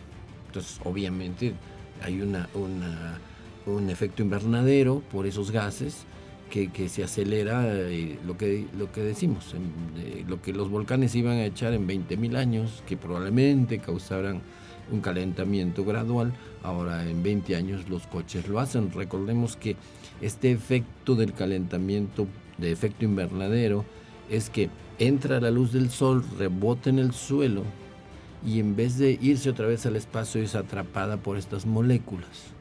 Entonces, obviamente hay una, un efecto invernadero por esos gases que, se acelera eh, lo, que, lo que decimos, lo que los volcanes iban a echar en 20.000 años, que probablemente causaran un calentamiento gradual, ahora en 20 años los coches lo hacen. Recordemos que este efecto del calentamiento, de efecto invernadero, es que entra la luz del sol, rebota en el suelo y en vez de irse otra vez al espacio es atrapada por estas moléculas.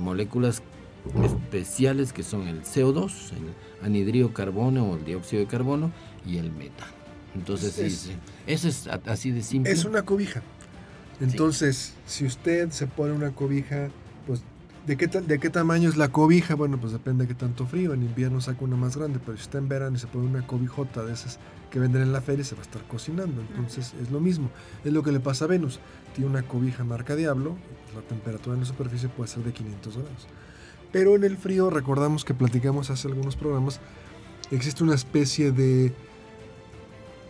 Moléculas especiales que son el CO2, el anhidrio carbono o el dióxido de carbono y el metano. Entonces, eso es así de simple. Es una cobija. Entonces, si usted se pone una cobija, pues, ¿de qué, ¿de qué tamaño es la cobija? Bueno, pues depende de qué tanto frío. En invierno saca una más grande, pero si está en verano y se pone una cobijota de esas que venden en la feria, se va a estar cocinando. Entonces, es lo mismo. Es lo que le pasa a Venus. Tiene una cobija marca Diablo, la temperatura en la superficie puede ser de 500 grados. Pero en el frío, recordamos que platicamos hace algunos programas, existe una especie de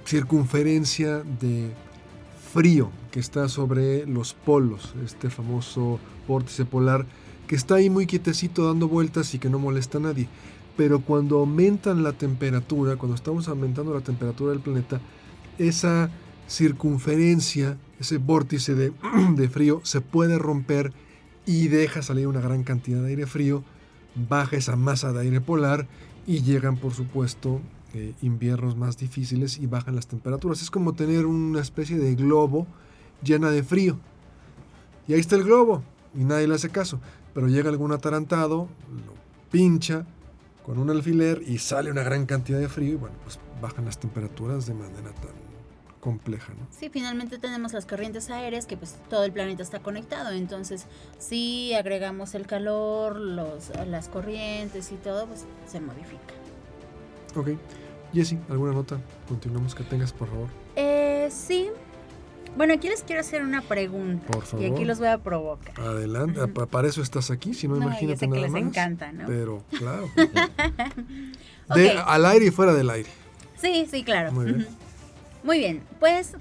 circunferencia de frío que está sobre los polos, este famoso vórtice polar que está ahí muy quietecito dando vueltas y que no molesta a nadie. Pero cuando aumentan la temperatura, cuando estamos aumentando la temperatura del planeta, esa circunferencia, ese vórtice de, de frío se puede romper y deja salir una gran cantidad de aire frío, baja esa masa de aire polar y llegan por supuesto eh, inviernos más difíciles y bajan las temperaturas. Es como tener una especie de globo llena de frío. Y ahí está el globo y nadie le hace caso. Pero llega algún atarantado, lo pincha con un alfiler y sale una gran cantidad de frío y bueno, pues bajan las temperaturas de manera tan compleja, ¿no? Sí, finalmente tenemos las corrientes aéreas que pues todo el planeta está conectado, entonces si agregamos el calor, los, las corrientes y todo, pues se modifica. Ok. Jessy, ¿alguna nota? Continuamos que tengas, por favor. Eh, sí. Bueno, aquí les quiero hacer una pregunta. Por favor. Y aquí los voy a provocar. Adelante, para eso estás aquí, si no, no imagínate que les encanta, ¿no? Pero, claro. Al aire y fuera del aire. Sí, sí, claro. Muy bien. Muy bien, pues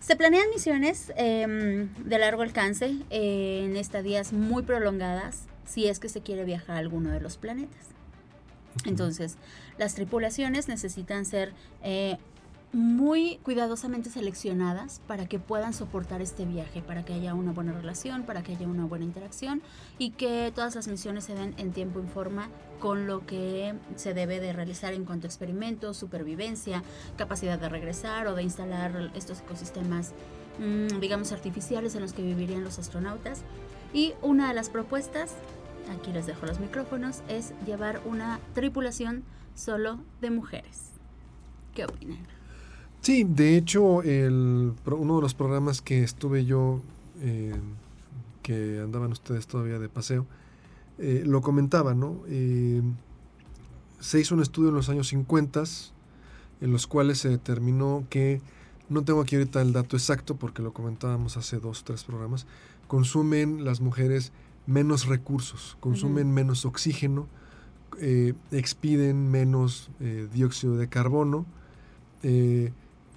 se planean misiones em, de largo alcance en estadías muy prolongadas si es que se quiere viajar a alguno de los planetas. Entonces, las tripulaciones necesitan ser eh, muy cuidadosamente seleccionadas para que puedan soportar este viaje, para que haya una buena relación, para que haya una buena interacción y que todas las misiones se den en tiempo y forma con lo que se debe de realizar en cuanto a experimentos, supervivencia, capacidad de regresar o de instalar estos ecosistemas, mm, digamos, artificiales en los que vivirían los astronautas. Y una de las propuestas, aquí les dejo los micrófonos, es llevar una tripulación solo de mujeres. ¿Qué opinan? Sí, de hecho, el, uno de los programas que estuve yo, eh, que andaban ustedes todavía de paseo, eh, lo comentaba, ¿no? Eh, se hizo un estudio en los años 50 en los cuales se determinó que, no tengo aquí ahorita el dato exacto porque lo comentábamos hace dos o tres programas, consumen las mujeres menos recursos, consumen menos oxígeno, expiden menos dióxido de carbono,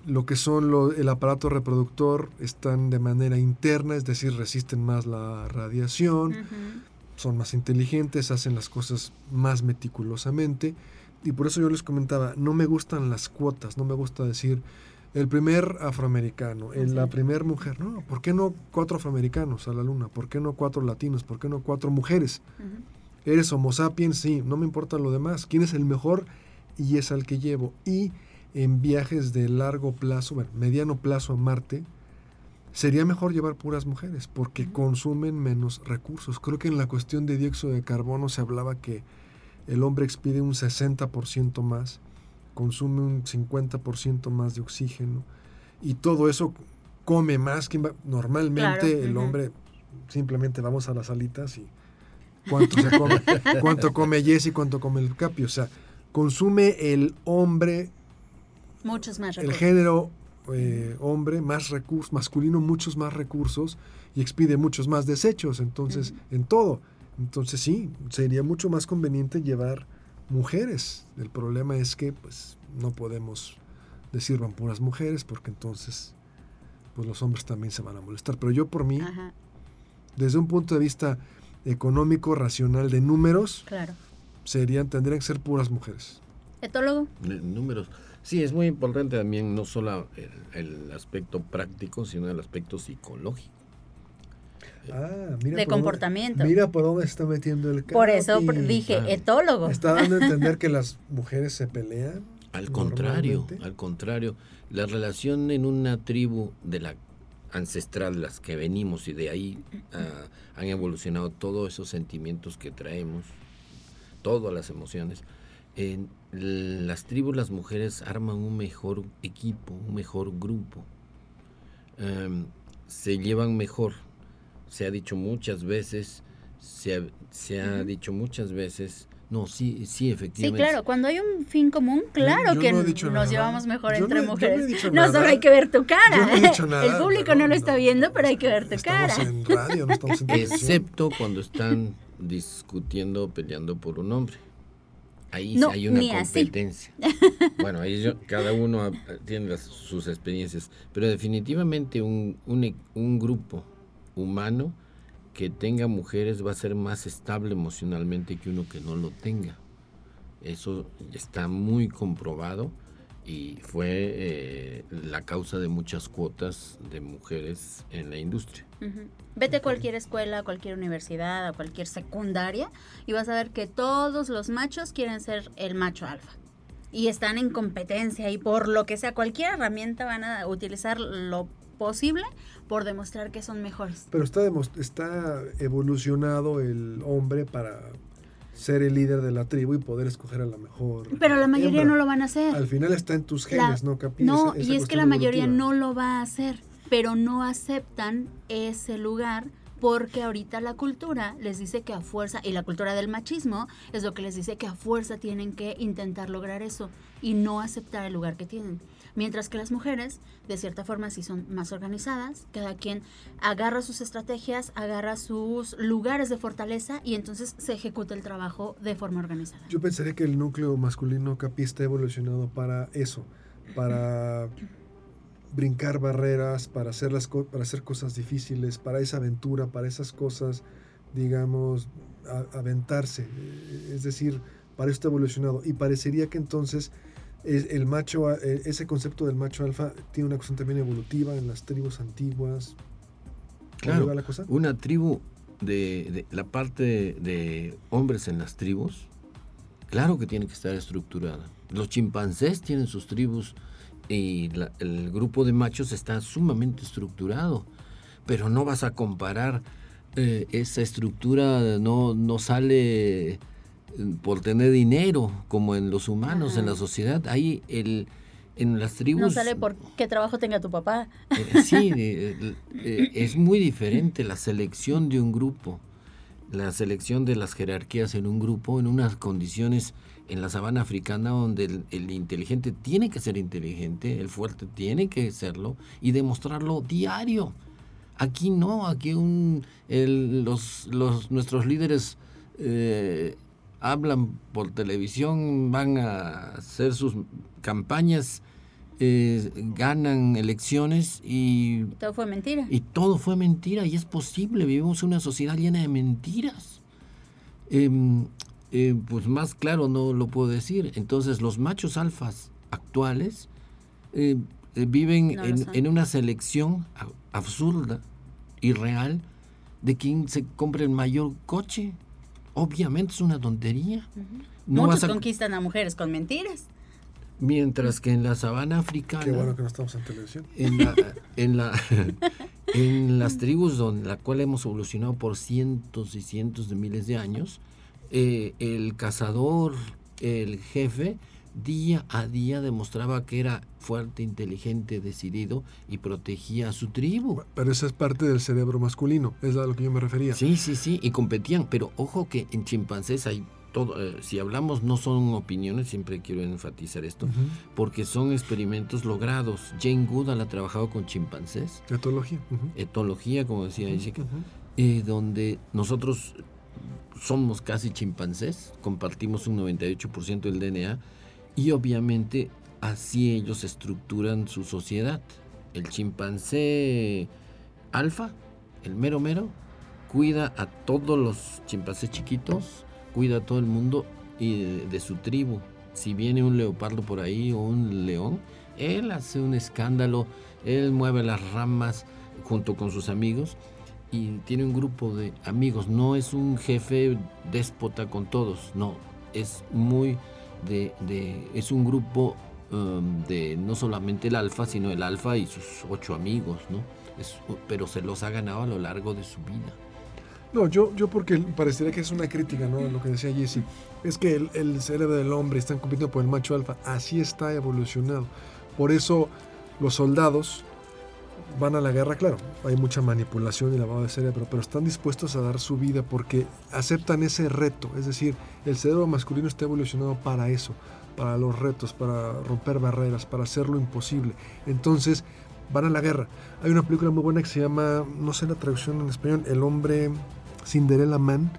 lo que son el aparato reproductor están de manera interna, es decir, resisten más la radiación, son más inteligentes, hacen las cosas más meticulosamente. Y por eso yo les comentaba, no me gustan las cuotas, no me gusta decir el primer afroamericano, la primera mujer, no, ¿por qué no cuatro afroamericanos a la luna? ¿Por qué no cuatro latinos? ¿Por qué no cuatro mujeres? Eres homo sapiens, sí, no me importa lo demás. ¿Quién es el mejor? Y es al que llevo. Y en viajes de largo plazo, bueno, mediano plazo a Marte, sería mejor llevar puras mujeres porque consumen menos recursos. Creo que en la cuestión de dióxido de carbono se hablaba que el hombre expide un 60% más, consume un 50% más de oxígeno y todo eso come más que normalmente el hombre simplemente vamos a las alitas y cuánto se come, cuánto come Jesse, cuánto come el Capi, o sea, consume el hombre Muchos más recursos. El género eh, hombre, más recursos, masculino, muchos más recursos y expide muchos más desechos, entonces, en todo. Entonces sí, sería mucho más conveniente llevar mujeres. El problema es que pues no podemos decir van puras mujeres porque entonces pues los hombres también se van a molestar. Pero yo por mí, desde un punto de vista económico, racional, de números, claro. serían, tendrían que ser puras mujeres. ¿Etólogo? Números. Sí, es muy importante también no solo el, aspecto práctico, sino el aspecto psicológico. Ah, mira de comportamiento. mira por dónde se está metiendo el Por eso dije etólogo. Está dando a entender que las mujeres se pelean. Al contrario, al contrario. La relación en una tribu de la ancestral, las que venimos y de ahí ah, han evolucionado todos esos sentimientos que traemos, todas las emociones en las tribus las mujeres arman un mejor equipo, un mejor grupo. Em, se llevan mejor. Se ha dicho muchas veces, se ha, dicho muchas veces, no, sí, sí, efectivamente. Sí, claro, cuando hay un fin común, claro que nos llevamos mejor entre mujeres. No, solo hay que ver tu cara. El público no lo está viendo, pero hay que ver tu cara. En radio, no estamos en Excepto cuando están discutiendo, peleando por un hombre. Ahí sí hay una competencia. bueno, ahí cada uno tiene sus experiencias, pero definitivamente un, un, grupo humano que tenga mujeres va a ser más estable emocionalmente que uno que no lo tenga. Eso está muy comprobado y fue eh, la causa de muchas cuotas de mujeres en la industria. Vete a cualquier escuela, a cualquier universidad, a cualquier secundaria y vas a ver que todos los machos quieren ser el macho alfa. Y están en competencia y por lo que sea, cualquier herramienta van a utilizar lo posible por demostrar que son mejores. Pero está, está evolucionado el hombre para ser el líder de la tribu y poder escoger a la mejor. Pero la mayoría no lo van a hacer. Al final está en tus genes, ¿no, Capi? No, y es que la mayoría no lo va a hacer, pero no aceptan ese lugar porque ahorita la cultura les dice que a fuerza, y la cultura del machismo es lo que les dice que a fuerza tienen que intentar lograr eso y no aceptar el lugar que tienen. Mientras que las mujeres, de cierta forma, sí son más organizadas, cada quien agarra sus estrategias, agarra sus lugares de fortaleza y entonces se ejecuta el trabajo de forma organizada. Yo pensaría que el núcleo masculino capi está evolucionado para eso, para brincar barreras, para hacer, las para hacer cosas difíciles, para esa aventura, para esas cosas, digamos, aventarse. Es decir, para esto evolucionado. Y parecería que entonces el macho, e, ese concepto del macho alfa tiene una cuestión también evolutiva en las tribus antiguas. Claro, la cosa? una tribu de, la parte de, hombres en las tribus, claro que tiene que estar estructurada. Los chimpancés tienen sus tribus y el grupo de machos está sumamente estructurado, pero no vas a comparar eh, esa estructura, no, no sale por tener dinero, como en los humanos, en la sociedad. Ahí el, en las tribus... No sale por qué trabajo tenga tu papá. Eh, sí, eh, eh, es muy diferente la selección de un grupo, la selección de las jerarquías en un grupo, en unas condiciones en la sabana africana donde el, inteligente tiene que ser inteligente, el fuerte tiene que serlo y demostrarlo diario. Aquí no, aquí un, los, los, nuestros líderes hablan por televisión, van a hacer sus campañas, eh, ganan elecciones y... Todo fue mentira. Y todo fue mentira y es posible, vivimos en una sociedad llena de mentiras. Em, eh, pues más claro no lo puedo decir. Entonces los machos alfas actuales eh, viven en, en, una selección absurda, irreal, de quién se compra el mayor coche, Obviamente es una tontería. Muchos conquistan a mujeres con mentiras. Mientras que en la sabana africana. Qué bueno que no estamos en televisión. En, la, en, las tribus donde la cual hemos evolucionado por cientos y cientos de miles de años, eh, el cazador, el jefe, día a día demostraba que era fuerte, inteligente, decidido y protegía a su tribu. Pero esa es parte del cerebro masculino, es a lo que yo me refería. Sí, sí, sí, y competían, pero ojo que en chimpancés hay todo, eh, si hablamos no son opiniones, siempre quiero enfatizar esto, porque son experimentos logrados. Jane Goodall ha trabajado con chimpancés. Etología. Etología, como decía Jessica, eh, donde nosotros somos casi chimpancés, compartimos un 98% del DNA y obviamente así ellos estructuran su sociedad. El chimpancé alfa, el mero mero, cuida a todos los chimpancés chiquitos, cuida a todo el mundo y de, su tribu. Si viene un leopardo por ahí o un león, él hace un escándalo, él mueve las ramas junto con sus amigos y tiene un grupo de amigos. No es un jefe déspota con todos, no, es muy de, es un grupo um, de no solamente el alfa, sino el alfa y sus ocho amigos, ¿no? pero se los ha ganado a lo largo de su vida. No, yo, yo porque parecería que es una crítica, ¿no? Lo que decía Jesse. Es que el, el cerebro del hombre está compitiendo por el macho alfa. Así está evolucionado. Por eso los soldados van a la guerra, claro, hay mucha manipulación y lavado de cerebro, pero están dispuestos a dar su vida porque aceptan ese reto. Es decir, el cerebro masculino está evolucionado para eso, para los retos, para romper barreras, para hacer lo imposible. Entonces, van a la guerra. Hay una película muy buena que se llama, no sé la traducción en español, El hombre Cinderella Man,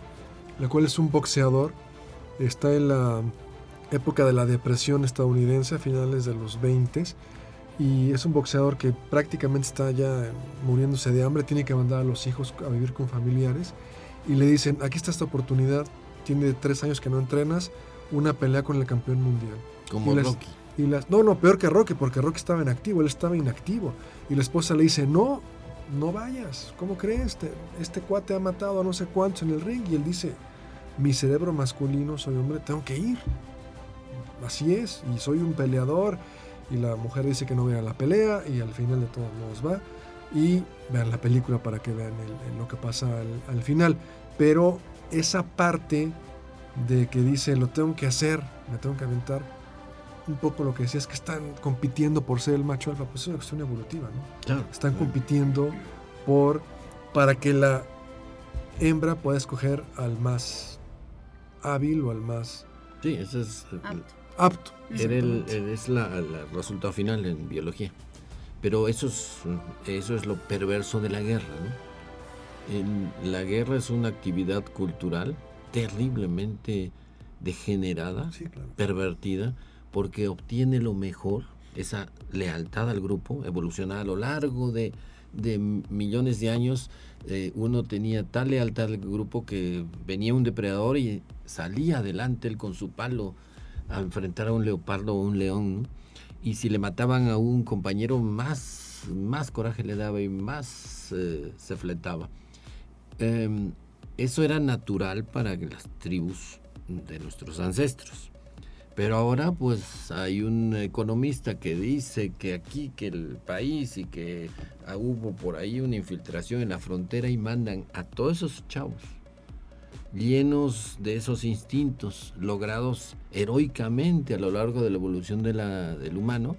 la cual es un boxeador. Está en la época de la depresión estadounidense, finales de los 20 y es un boxeador que prácticamente está ya muriéndose de hambre, tiene que mandar a los hijos a vivir con familiares y le dicen, aquí está esta oportunidad, tiene tres años que no entrenas, una pelea con el campeón mundial. Como Rocky. Y las, no, no, peor que Rocky, porque Rocky estaba inactivo, él estaba inactivo. Y la esposa le dice, no, no vayas, ¿cómo crees? Este, este cuate ha matado a no sé cuántos en el ring. Y él dice, mi cerebro masculino, soy hombre, tengo que ir. Así es, y soy un peleador. Y la mujer dice que no vea la pelea y al final de todos modos va. Y vean la película para que vean lo que pasa al, final. Pero esa parte de que dice, lo tengo que hacer, me tengo que aventar, un poco lo que decía es que están compitiendo por ser el macho alfa, pues es una cuestión evolutiva, ¿no? Están compitiendo por para que la hembra pueda escoger al más hábil o al más sí, eso es apto. Apto. es la, el resultado final en biología. Pero eso es, eso es lo perverso de la guerra, ¿no? la guerra es una actividad cultural terriblemente degenerada, pervertida, porque obtiene lo mejor, esa lealtad al grupo, evoluciona a lo largo de, millones de años. Eh, uno tenía tal lealtad al grupo que venía un depredador y salía adelante él con su palo a enfrentar a un leopardo o un león. Y si le mataban a un compañero, más, más coraje le daba y más eh, se fletaba. Em, eso era natural para las tribus de nuestros ancestros. Pero ahora pues hay un economista que dice que aquí, que el país y que hubo por ahí una infiltración en la frontera y mandan a todos esos chavos llenos de esos instintos logrados heroicamente a lo largo de la evolución de la, del humano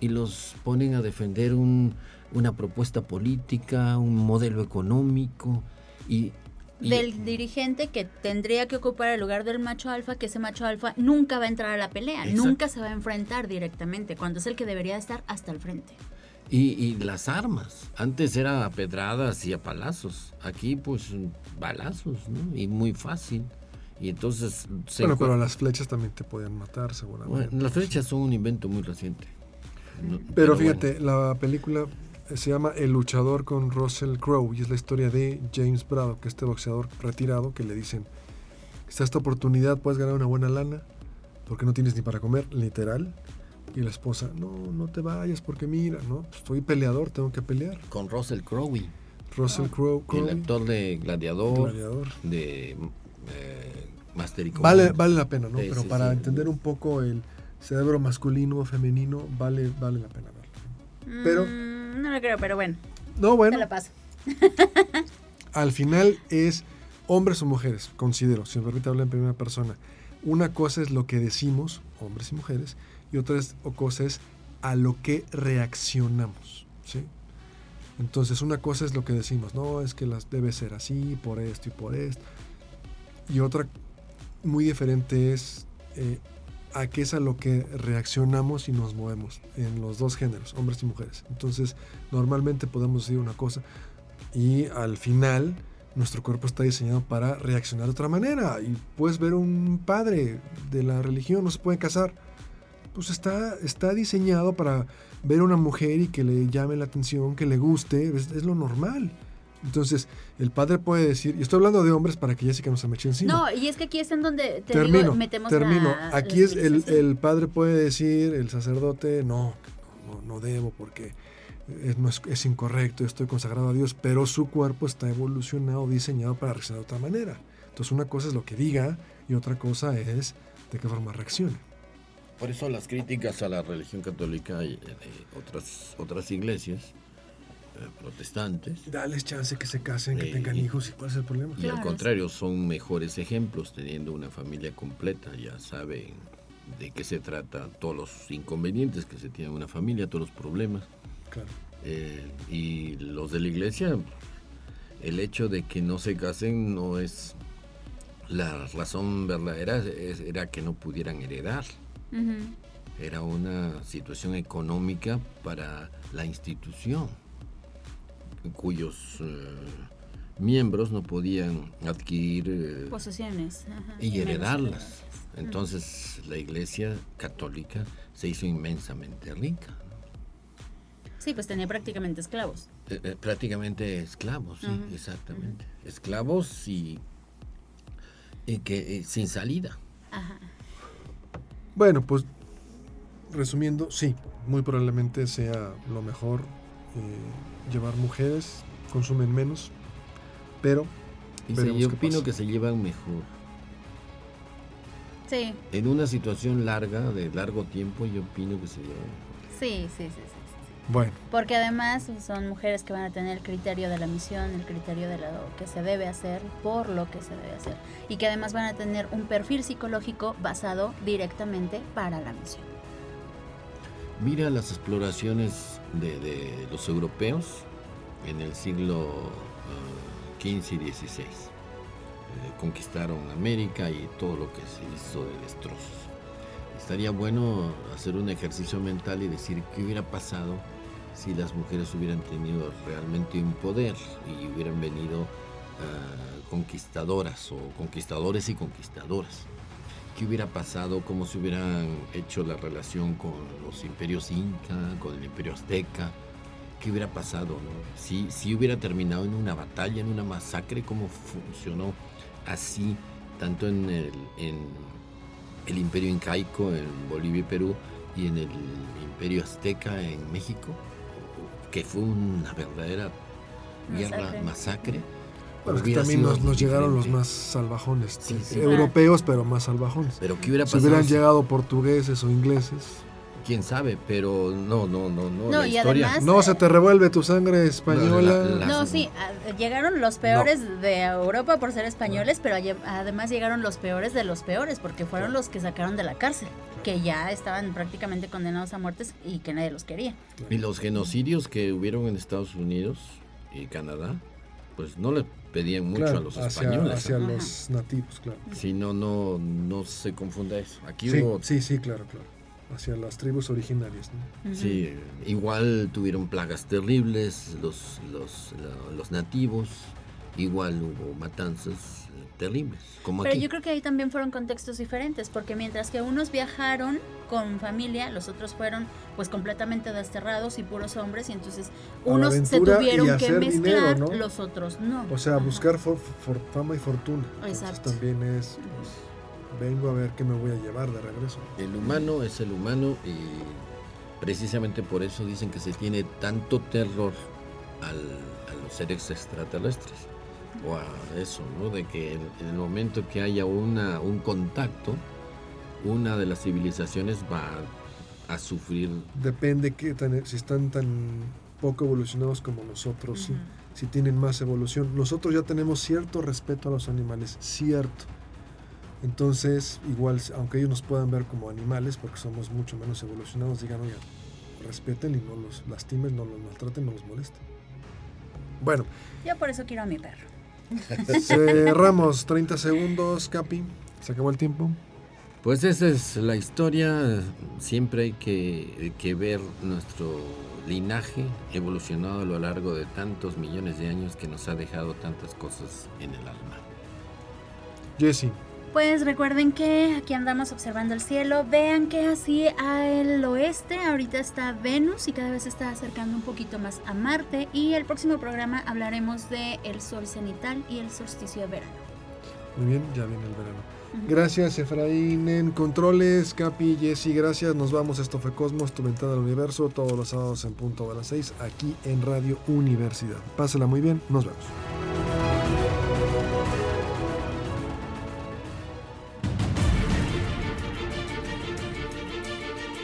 y los ponen a defender una propuesta política, un modelo económico y del dirigente que tendría que ocupar el lugar del macho alfa, que ese macho alfa nunca va a entrar a la pelea, nunca se va a enfrentar directamente, cuando es el que debería estar hasta el frente. Y, las armas, antes era a pedradas y a palazos, aquí pues balazos, ¿no? Y muy fácil. Y entonces... bueno, pero las flechas también te podían matar seguramente. las flechas son un invento muy reciente. pero, fíjate, la película se llama El luchador con Russell Crowe y es la historia de James Braddock, este boxeador retirado que le dicen, está esta oportunidad, puedes ganar una buena lana porque no tienes ni para comer, literal. Y la esposa, no, no te vayas porque mira, no, pues, soy peleador, tengo que pelear. Con Russell Crowe. Russell Crowe. El actor de Gladiador, de eh, Master y vale, vale la pena, ¿no? Pero para entender un poco el cerebro masculino o femenino, vale, vale la pena verlo. Pero... Mm, no lo creo, pero bueno. No, bueno. Te la paso. al final es hombres o mujeres, considero, si me permite hablar en primera persona. Una cosa es lo que decimos, hombres y mujeres, y otra cosa es a lo que reaccionamos. ¿sí? Entonces, una cosa es lo que decimos, no, es que las debe ser así, por esto y por esto. Y otra muy diferente es eh, a qué es a lo que reaccionamos y nos movemos en los dos géneros, hombres y mujeres. Entonces, normalmente podemos decir una cosa y al final nuestro cuerpo está diseñado para reaccionar de otra manera. Y puedes ver un padre de la religión, no se puede casar. Pues está, está diseñado para ver a una mujer y que le llame la atención, que le guste, es, lo normal. Entonces, el padre puede decir, y estoy hablando de hombres para que Jessica no se me eche encima. No, y es que aquí es en donde te termino, metemos termino. aquí es el, el, padre puede decir, el sacerdote, no, no, no debo porque es, es, incorrecto, estoy consagrado a Dios, pero su cuerpo está evolucionado, diseñado para reaccionar de otra manera. Entonces una cosa es lo que diga y otra cosa es de qué forma reaccione. Por eso las críticas a la religión católica y de otras, otras iglesias eh, protestantes. Dales chance que se casen, que tengan hijos y cuál es el problema. Y al contrario, son mejores ejemplos teniendo una familia completa, ya saben de qué se trata, todos los inconvenientes que se tiene en una familia, todos los problemas. Eh, y los de la iglesia, el hecho de que no se casen no es la razón verdadera, era que no pudieran heredar. Era una situación económica para la institución, cuyos eh, miembros no podían adquirir eh, posesiones y heredarlas. Entonces la iglesia católica se hizo inmensamente rica. Sí, pues tenía prácticamente esclavos. Eh, eh, prácticamente esclavos, sí, exactamente. Esclavos y, que eh, sin salida. Ajá. Bueno, pues resumiendo, sí, muy probablemente sea lo mejor llevar mujeres, consumen menos, pero... Y yo opino que se llevan mejor. Sí. En una situación larga, de largo tiempo, yo opino que se llevan mejor. Sí, sí, sí. sí. Bueno. Porque además son mujeres que van a tener el criterio de la misión, el criterio de lo que se debe hacer, por lo que se debe hacer. Y que además van a tener un perfil psicológico basado directamente para la misión. Mira las exploraciones de, los europeos en el siglo XV uh, y XVI. Eh, conquistaron América y todo lo que se hizo de destrozos. Estaría bueno hacer un ejercicio mental y decir qué hubiera pasado si las mujeres hubieran tenido realmente un poder y hubieran venido ah, conquistadoras o conquistadores y conquistadoras. ¿Qué hubiera pasado? ¿Cómo se hubieran hecho la relación con los imperios inca, con el imperio azteca? ¿Qué hubiera pasado? Si, si hubiera terminado en una batalla, en una masacre, ¿cómo funcionó así, tanto en el, en el imperio incaico en Bolivia y Perú y en el imperio azteca en México? Que fue una verdadera guerra, masacre. Que también nos, llegaron los más salvajones, europeos, pero más salvajones. Pero ¿qué hubiera pasado? Si hubieran llegado portugueses o ingleses. Quién sabe, pero no, no, no, no. no la historia. no se te revuelve tu sangre española. no, sí, llegaron los peores de Europa por ser españoles, pero además llegaron los peores de los peores, porque fueron los que sacaron de la cárcel que ya estaban prácticamente condenados a muertes y que nadie los quería. Y los genocidios que hubieron en Estados Unidos y Canadá, pues no le pedían mucho a los españoles. Hacia los nativos, claro. Si no, no, no se confunda eso. Aquí sí, sí, sí, claro, claro. Hacia las tribus originarias. Sí, igual tuvieron plagas terribles los, los, los nativos, igual hubo matanzas terribles. Como Pero yo creo que ahí también fueron contextos diferentes, porque mientras que unos viajaron con familia, los otros fueron pues completamente desterrados y puros hombres, y entonces unos se tuvieron que mezclar, los otros no. O sea, buscar fama y fortuna. Exacto. también es, pues, vengo a ver qué me voy a llevar de regreso. El humano es el humano y precisamente por eso dicen que se tiene tanto terror a los seres extraterrestres o a eso, ¿no? De que en, el momento que haya una, un contacto, una de las civilizaciones va a, sufrir. Depende que si están tan poco evolucionados como nosotros, si tienen más evolución. Nosotros ya tenemos cierto respeto a los animales, cierto. Entonces, igual, aunque ellos nos puedan ver como animales, porque somos mucho menos evolucionados, digan, oye, respeten y no los lastimen, no los maltraten, no los molesten. Bueno. Yo por eso quiero a mi perro. Cerramos 30 segundos, Capi. Se acabó el tiempo. Pues esa es la historia. Siempre hay que, que ver nuestro linaje evolucionado a lo largo de tantos millones de años que nos ha dejado tantas cosas en el alma. Jesse. Pues recuerden que aquí andamos observando el cielo. Vean que así al oeste ahorita está Venus y cada vez se está acercando un poquito más a Marte. Y el próximo programa hablaremos de el sol cenital y el solsticio de verano. Muy bien, ya viene el verano. Gracias Efraín en controles, Capi, Jessy, gracias. Nos vamos, esto fue Cosmos, tu ventana al universo, todos los sábados en punto a las 6, aquí en Radio Universidad. Pásela muy bien, nos vemos.